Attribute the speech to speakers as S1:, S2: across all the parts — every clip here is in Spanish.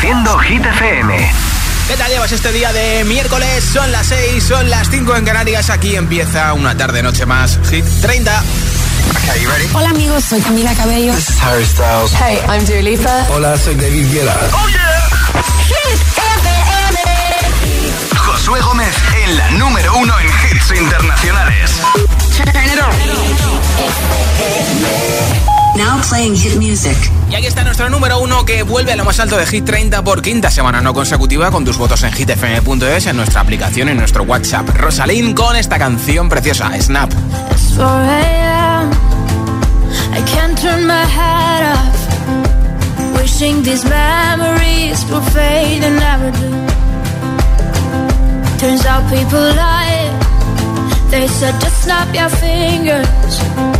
S1: Reproduciendo Hit FM.
S2: ¿Qué tal llevas este día de miércoles? Son las 6, son las 5 en Canarias. Aquí empieza una tarde-noche más. Hit 30.
S3: Okay, ready? Hola amigos, soy Camila Cabello.
S4: This is Harry Styles.
S5: Hey, I'm Dua Lipa.
S6: Hola, soy David Guetta.
S1: Oh yeah. Hit FM. Josué Gómez en la número uno en hits internacionales.
S7: Now playing hit music.
S2: Y aquí está nuestro número uno que vuelve a lo más alto de Hit 30 por quinta semana no consecutiva con tus votos en hitfm.es, en nuestra aplicación y en nuestro WhatsApp. Rosalind con esta canción preciosa, Snap.
S8: I can't turn my head off. Wishing these memories will fade and never do. Turns out people lie. They said just snap your fingers.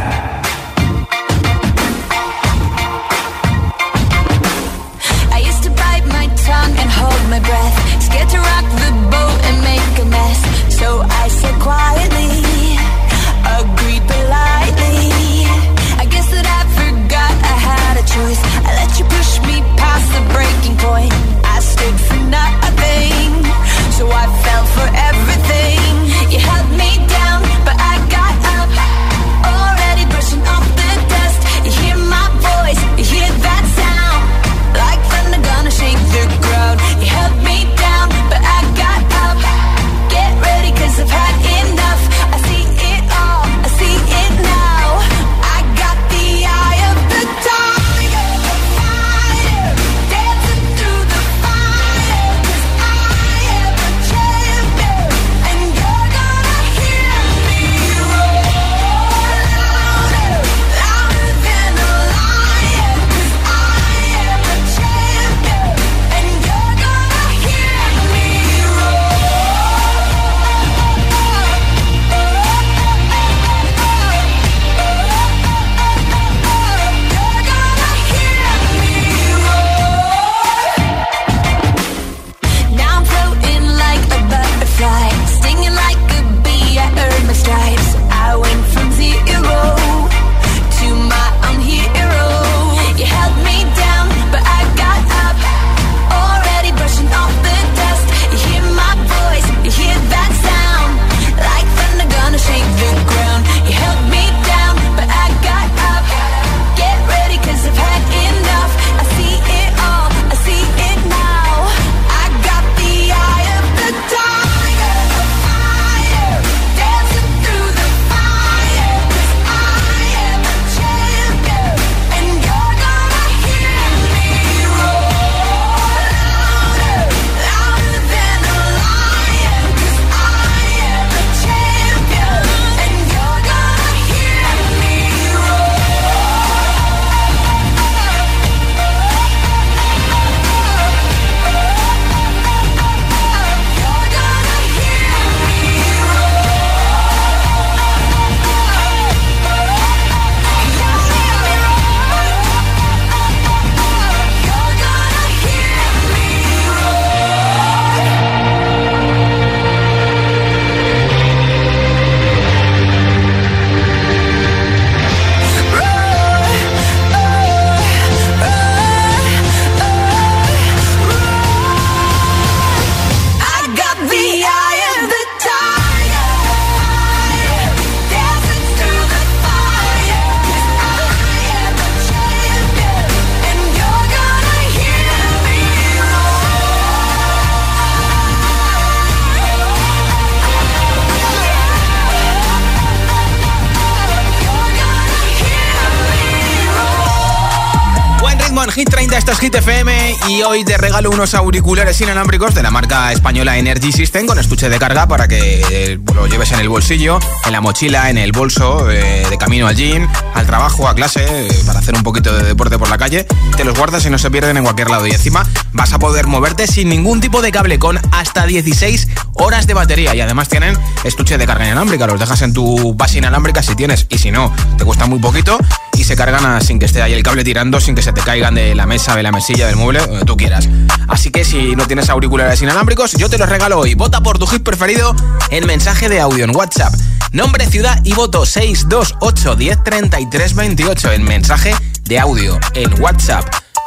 S2: Hoy te regalo unos auriculares inalámbricos de la marca española Energy System con estuche de carga para que eh, lo lleves en el bolsillo, en la mochila, en el bolso, eh, de camino al gym, al trabajo, a clase, eh, para hacer un poquito de deporte por la calle. Te los guardas y no se pierden en cualquier lado. Y encima vas a poder moverte sin ningún tipo de cable con hasta 16 horas de batería. Y además tienen estuche de carga inalámbrica. Los dejas en tu base inalámbrica si tienes. Y si no, te cuesta muy poquito se cargan a, sin que esté ahí el cable tirando, sin que se te caigan de la mesa, de la mesilla, del mueble, donde tú quieras. Así que si no tienes auriculares inalámbricos, yo te los regalo hoy. Vota por tu hit preferido en mensaje de audio en WhatsApp. Nombre, ciudad y voto 628 103328 en mensaje de audio en WhatsApp.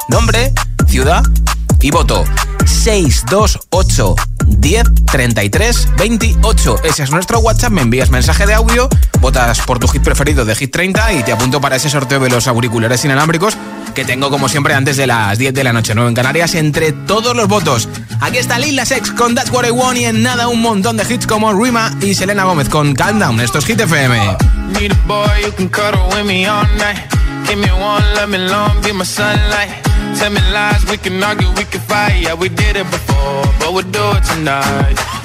S2: Nombre, ciudad y voto 628 10 33 28. Ese es nuestro WhatsApp. Me envías mensaje de audio votas por tu hit preferido de Hit 30 y te apunto para ese sorteo de los auriculares inalámbricos que tengo como siempre antes de las 10 de la noche, 9 en Canarias, entre todos los votos. Aquí está Lil Nas X con That's What I Want y en nada un montón de hits como Rima y Selena Gómez con Calm Down. Esto es Hit FM.
S9: Give me one, let me long, be my sunlight. Tell me lies, we can argue, we can fight. Yeah, we did it before, but we'll do it tonight.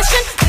S10: attention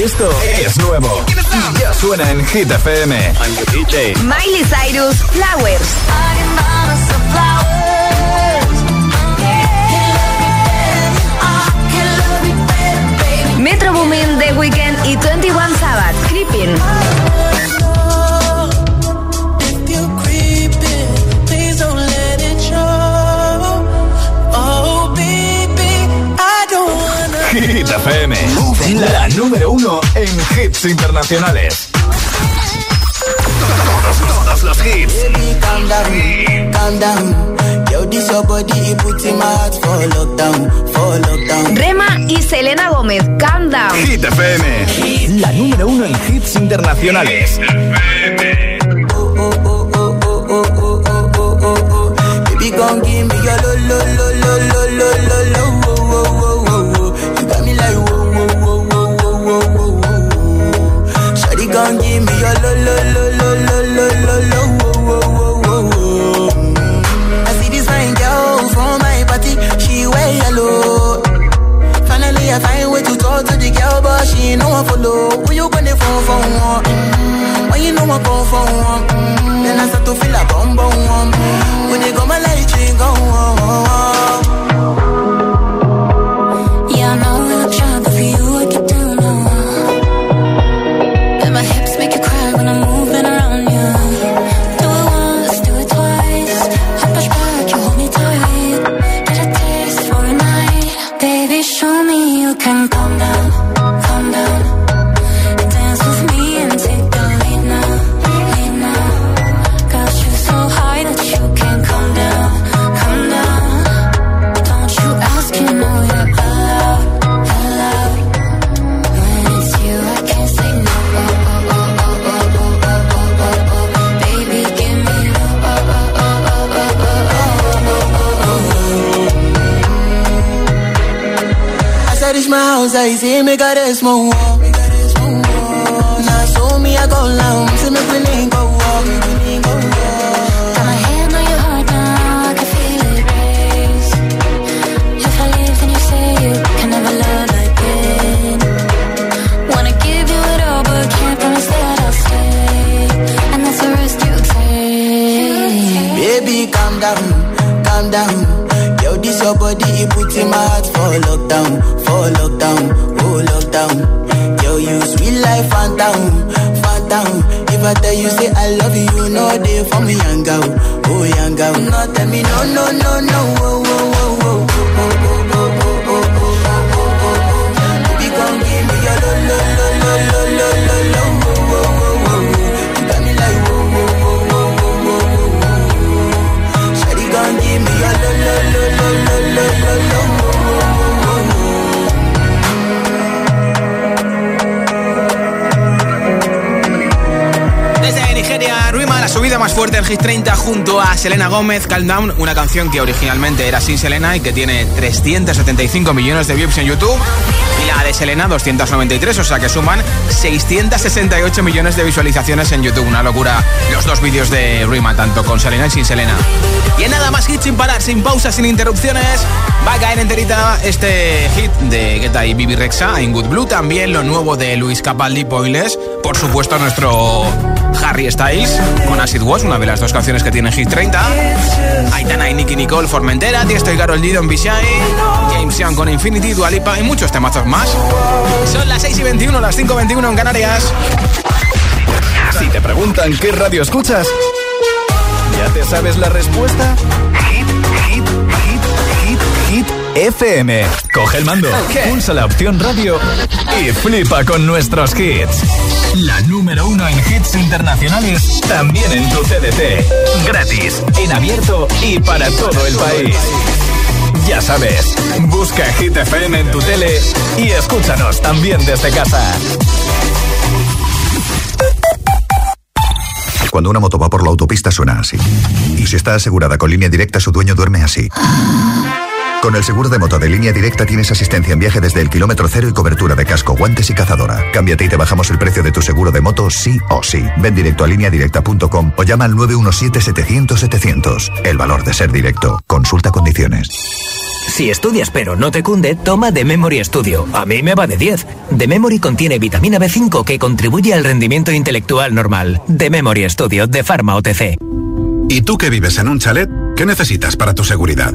S1: Esto es nuevo. Ya suena en Hit FM.
S11: Miley Cyrus, Flowers. Metro Boomin, The Weeknd y 21 Sabbath, Creeping.
S1: Hit FM, la número uno en hits internacionales. Todos, todos los hits.
S12: Baby, calm down, calm down. Yo, this your body, it puts in my heart for lockdown, for lockdown.
S11: Rema y Selena Gómez, Calm Down.
S1: Hit FM, la número uno en hits internacionales.
S12: Oh, oh, oh, oh, oh, oh, oh, oh, oh, oh. Baby, gon' give me your lo, lo, lo, lo, lo, lo, lo, lo, I see this fine girl from my party, she wear yellow. Finally, I find way to talk to the girl, but she ain't no one follow. Who you gonna phone for one? You know I come for then I start to feel a bum bum one. When they go my light, you go on.
S6: that
S2: is amor. Selena Gómez, Calm Down, una canción que originalmente era sin Selena y que tiene 375 millones de views en YouTube. Y la de Selena, 293, o sea que suman 668 millones de visualizaciones en YouTube. Una locura los dos vídeos de Ruima, tanto con Selena y sin Selena. Y en nada más hit sin parar, sin pausas, sin interrupciones, va a caer enterita este hit de Guetta y Bibi Rexa en Good Blue. También lo nuevo de Luis Capaldi Poiles. Por supuesto, nuestro Harry Styles con Acid Wash, una de las dos canciones que tiene Hit 30. Aitana y Nicky Nicole Formentera, Tiesto y Karol G Don Bishai, James Young con Infinity, Dualipa y muchos temazos más. Son las 6 y 21, las 5 y 21 en Canarias.
S1: Si te preguntan qué radio escuchas, ¿ya te sabes la respuesta? Hit, hit, hit, hit, hit, FM. Coge el mando, pulsa la opción radio y flipa con nuestros hits. La número uno en hits internacionales, también en tu CDT. Gratis, en abierto y para todo el país. Ya sabes, busca Hit FM en tu tele y escúchanos también desde casa.
S13: Cuando una moto va por la autopista suena así. Y si está asegurada con línea directa, su dueño duerme así. Con el seguro de moto de línea directa tienes asistencia en viaje desde el kilómetro cero y cobertura de casco, guantes y cazadora. Cámbiate y te bajamos el precio de tu seguro de moto sí o sí. Ven directo a lineadirecta.com o llama al 917-700-700. El valor de ser directo. Consulta condiciones.
S14: Si estudias pero no te cunde, toma The Memory Studio. A mí me va de 10. The Memory contiene vitamina B5 que contribuye al rendimiento intelectual normal. The Memory Studio de Pharma OTC.
S15: ¿Y tú que vives en un chalet? ¿Qué necesitas para tu seguridad?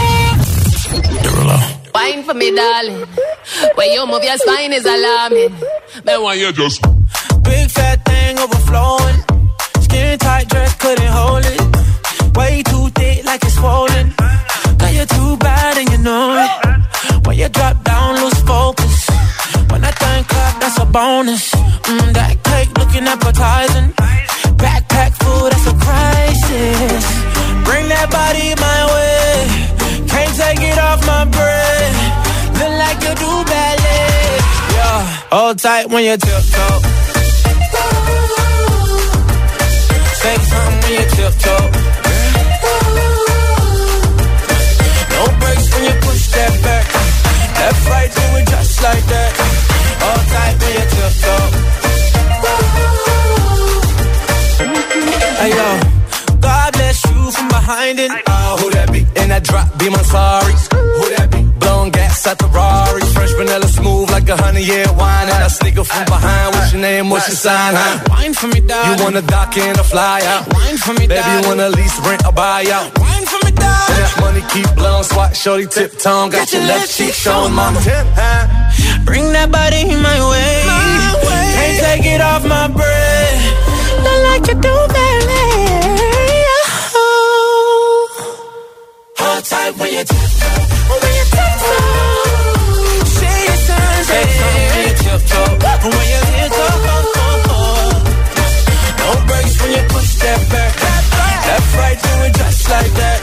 S16: Wine for me, darling. When you move your spine is alarming. Then why you just
S9: big fat thing overflowing? Skin tight dress couldn't hold it. Way too thick like it's swollen. Girl, you're too bad and you know it. When you drop down, lose focus. When I think clap, that's a bonus. Mm, that cake looking appetizing. Backpack full, that's a crisis. Bring that body my way. Take it off my brain. Look like you do ballet. Yeah, hold tight when you tiptoe. Say something when you tiptoe. No breaks when you push that back. Left, right, do it just like that. Hold tight when you tiptoe. Hey yo, God bless you from behind it. Oh, that that drop, be my sorry. Who that be? Blowing gas at the Rari. Fresh vanilla smooth like a honey, yeah, wine. And I sneak up from behind. What's your name? What's your sign, huh? Wine for me, dog. You wanna dock in or fly out? Wine for me, Baby, you wanna lease, rent, or buy out? Wine for me, dog. That money keep blowing. Swat, shorty, tip tongue. Got, your left cheek showing, mama. Tip, huh? Bring that body my way. my way. Can't take it off my breath. Look like you do, baby. Hold tight when you tiptoe. When you tiptoe. Say your signs. When you tiptoe. When you tiptoe. No breaks when you push that back. Left, right, do it just like that.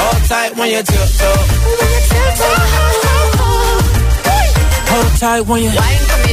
S9: Hold tight when you tiptoe. When you tiptoe. Hold tight when you.
S16: Wine for me,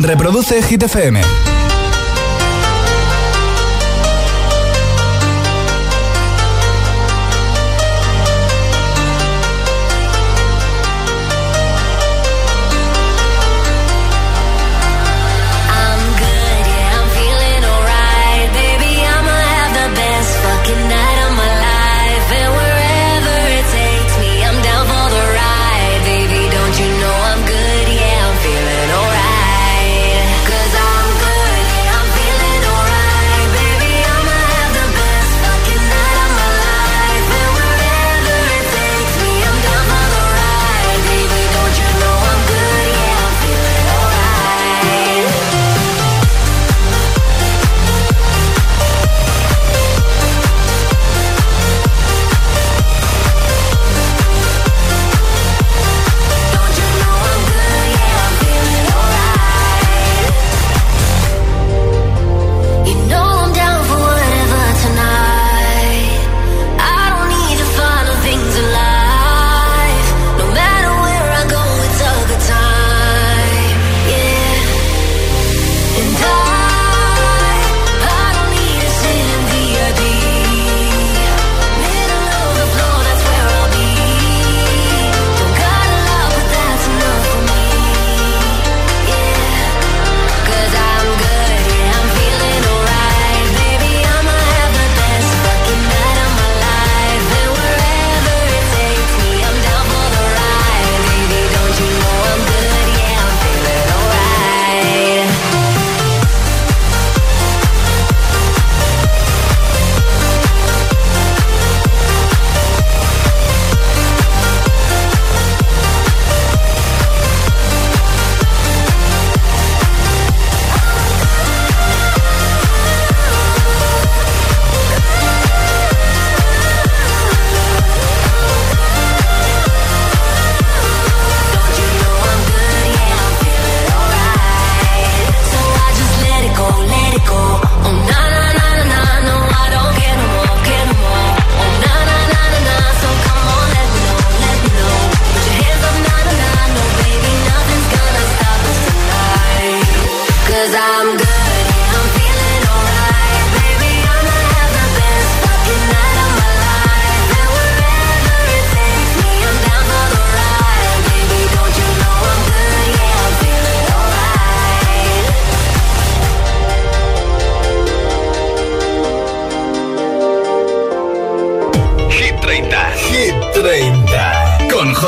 S1: Reproduce Hit.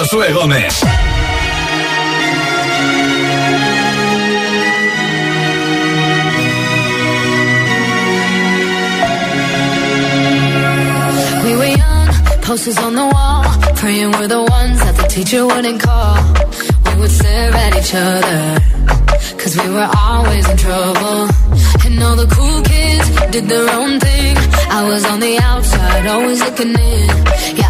S1: Josué Gómez.
S17: We were young, posters on the wall, praying we're the ones that the teacher wouldn't call. We would stare at each other, cause we were always in trouble. And all the cool kids did their own thing. I was on the outside, always looking in. Yeah,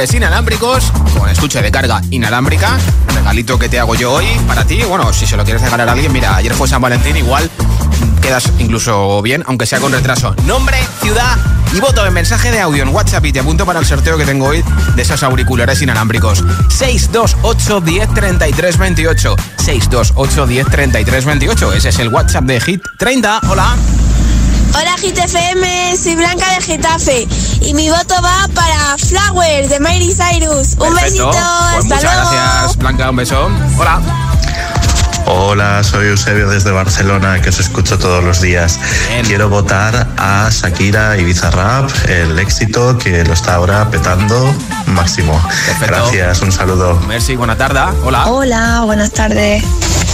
S2: auriculares inalámbricos con estuche de carga inalámbrica, regalito que te hago yo hoy para ti. Bueno, si se lo quieres regalar a alguien, mira, ayer fue San Valentín, igual quedas incluso bien, aunque sea con retraso. Nombre, ciudad y voto en mensaje de audio en WhatsApp y te apunto para el sorteo que tengo hoy de esos auriculares inalámbricos. 628 10 33 28. 628 10 33 28. Ese es el WhatsApp de Hit 30. Hola.
S18: Hola GTFM, soy Blanca de Getafe y mi voto va para Flowers de Miley Cyrus. Un besito,
S2: Pues
S18: hasta
S2: muchas
S18: luego.
S2: gracias, Blanca. Un beso. Hola.
S19: Hola, soy Eusebio desde Barcelona, que os escucho todos los días. Quiero votar a Shakira y Bizarrap, el éxito que lo está ahora petando máximo. Gracias, un saludo.
S2: Merci, buena tarde. Hola.
S20: Hola, buenas tardes.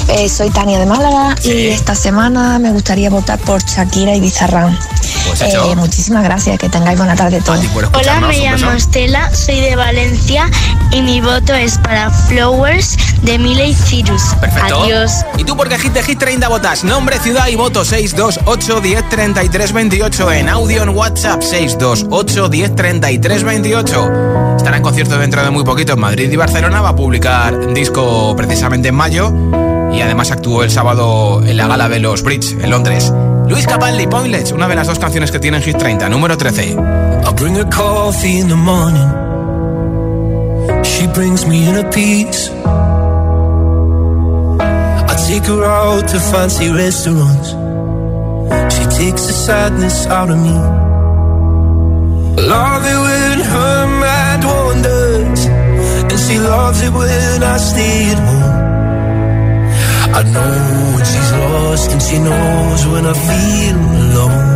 S20: Eh, soy Tania de Málaga y esta semana me gustaría votar por Shakira y Bizarrap.
S2: Pues.
S20: Eh, muchísimas gracias, que tengáis buena tarde todos.
S21: Hola, me llamo Estela, soy de Valencia y mi voto es para Flowers de Miley Cyrus.
S2: Perfecto.
S21: Adiós.
S2: ¿Y tú por qué Hit de Hit 30 votas? Nombre, ciudad y voto 628 10 33 28 en audio en WhatsApp 628 10 33 28. Estará en concierto dentro de muy poquito en Madrid y Barcelona. Va a publicar disco precisamente en mayo y además actuó el sábado en la gala de los Brits en Londres. Luis Capaldi, Pointless, una de las dos canciones que tiene en Hit 30, número 13.
S8: I bring her coffee in the morning. She brings me in a piece. I take her out to fancy restaurants. She takes the sadness out of me. Love it when her mind wanders. And she loves it when I stay at home. I know when she's lost and she knows when I feel alone.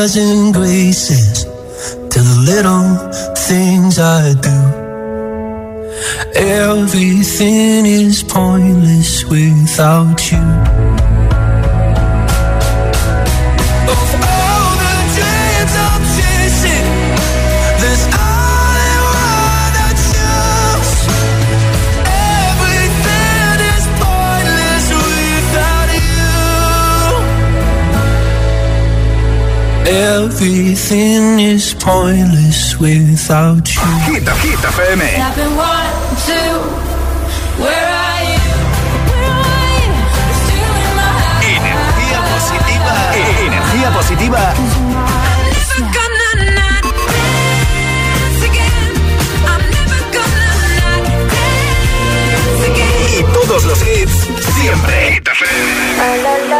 S8: and graces to the little things I do. Everything is pointless without you. Everything is pointless without you.
S1: Hit, Hit FM.
S17: Tapping one, two, where are you?
S1: Energía positiva. Energía positiva. Y todos los hits siempre. Hit FM.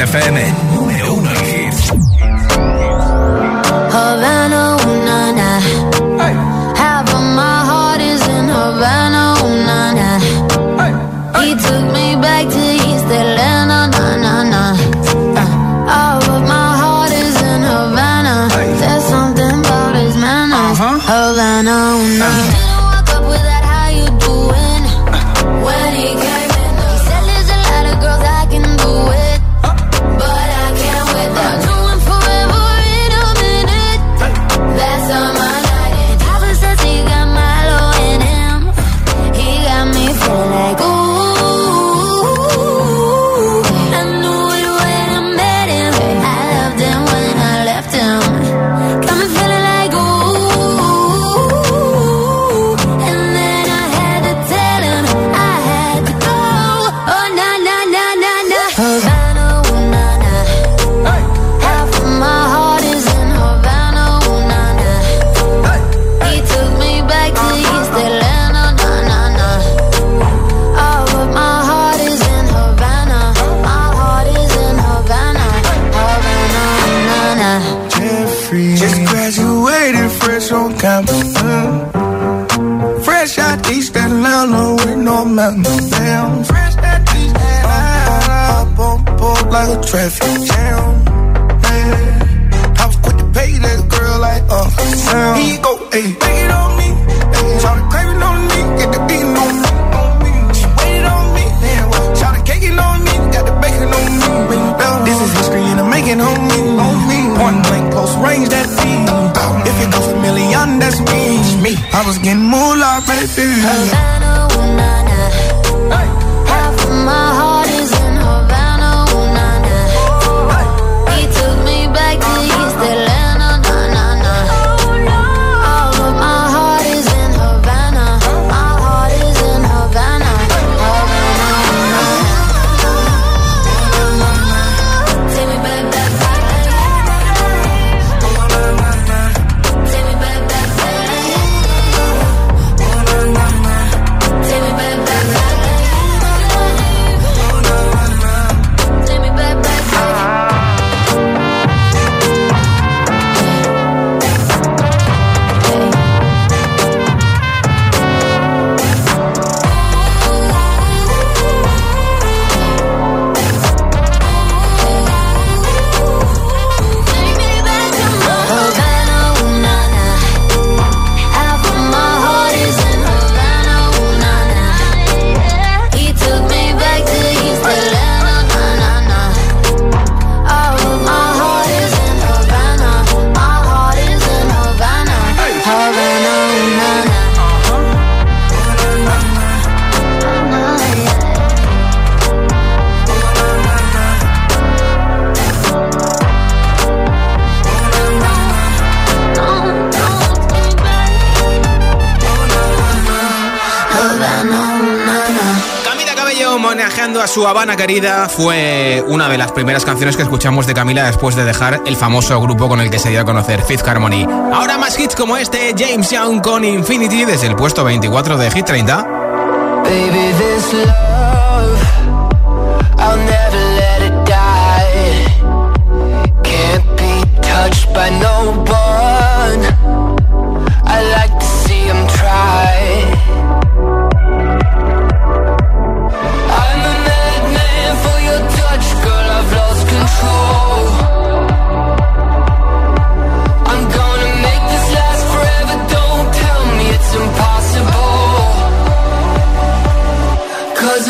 S1: FM.
S2: su Habana querida fue una de las primeras canciones que escuchamos de Camila después de dejar el famoso grupo con el que se dio a conocer, Fifth Harmony. Ahora más hits como este, James Young con Infinity desde el puesto 24 de Hit 30.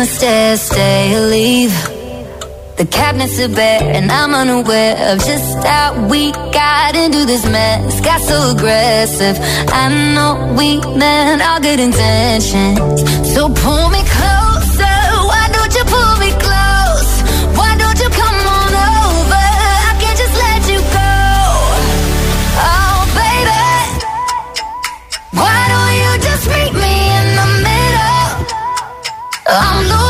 S22: the
S17: stairs, stay or leave. The cabinets are bare, and I'm unaware of just how we got into this mess. Got so aggressive. I know we meant all good intentions. So pull me. I'm the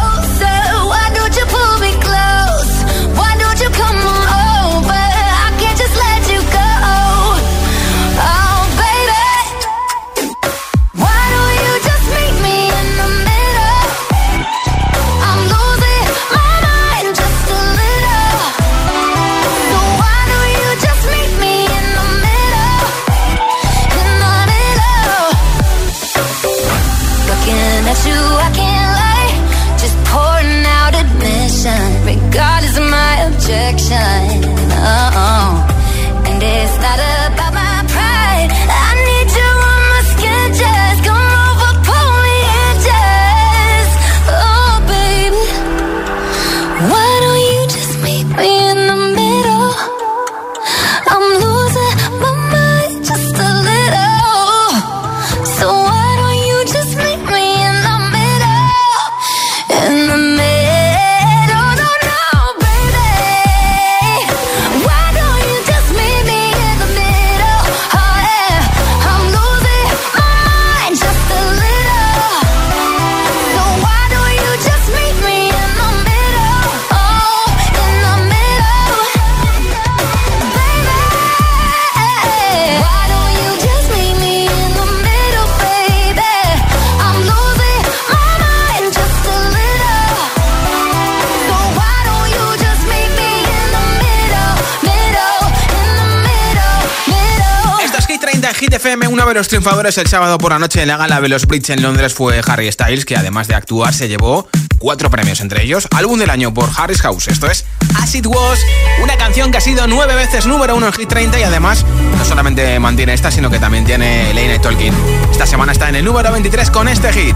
S2: los triunfadores el sábado por la noche en la gala Bridge en Londres fue Harry Styles, que además de actuar se llevó cuatro premios, entre ellos álbum del año por Harris House. Esto es As It Was, una canción que ha sido nueve veces número uno en Hit 30 y además no solamente mantiene esta, sino que también tiene Lane Tolkien. Esta semana está en el número 23 con este hit.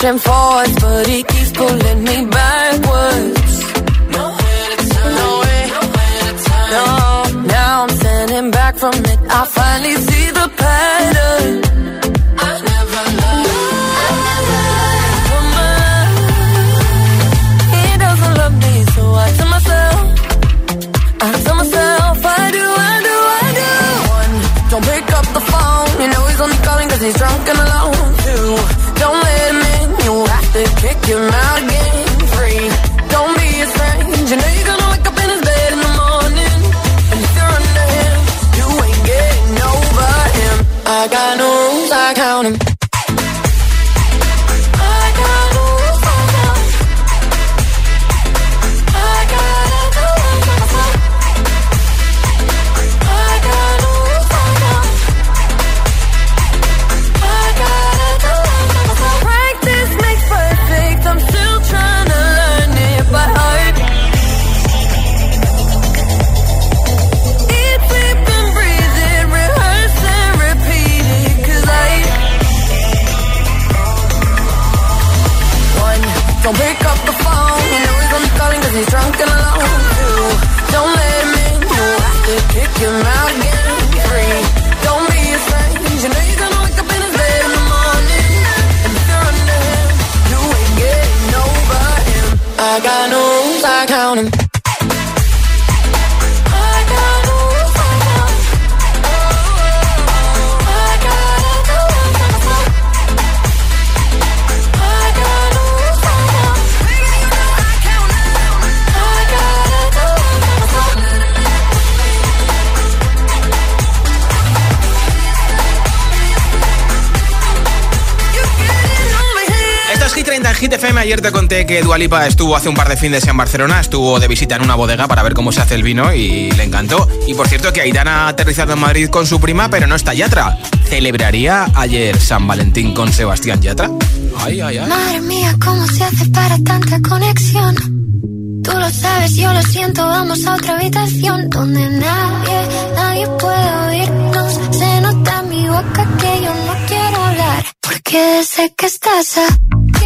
S22: pushing forwards, but he keeps pulling me backwards. Nowhere to turn, nowhere, nowhere to turn. No, now I'm standing back from it. I finally see the pattern.
S2: your mouth. Hit 30 en Hit FM. Ayer te conté que Dualipa estuvo hace un par de fines en Barcelona. Estuvo de visita en una bodega para ver cómo se hace el vino y le encantó. Y por cierto, que Aitana ha aterrizado en Madrid con su prima, pero no está Yatra. ¿Celebraría ayer San Valentín con Sebastián Yatra? Ay, ay, ay.
S17: Madre mía, ¿cómo se hace para tanta conexión? Tú lo sabes, yo lo siento, vamos a otra habitación donde nadie, nadie puede oírnos. Se nota en mi boca que yo no quiero hablar. Porque sé que estás aquí,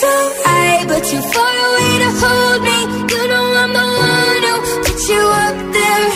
S17: so high, but too far away to hold me. You know I'm the one who put you up there,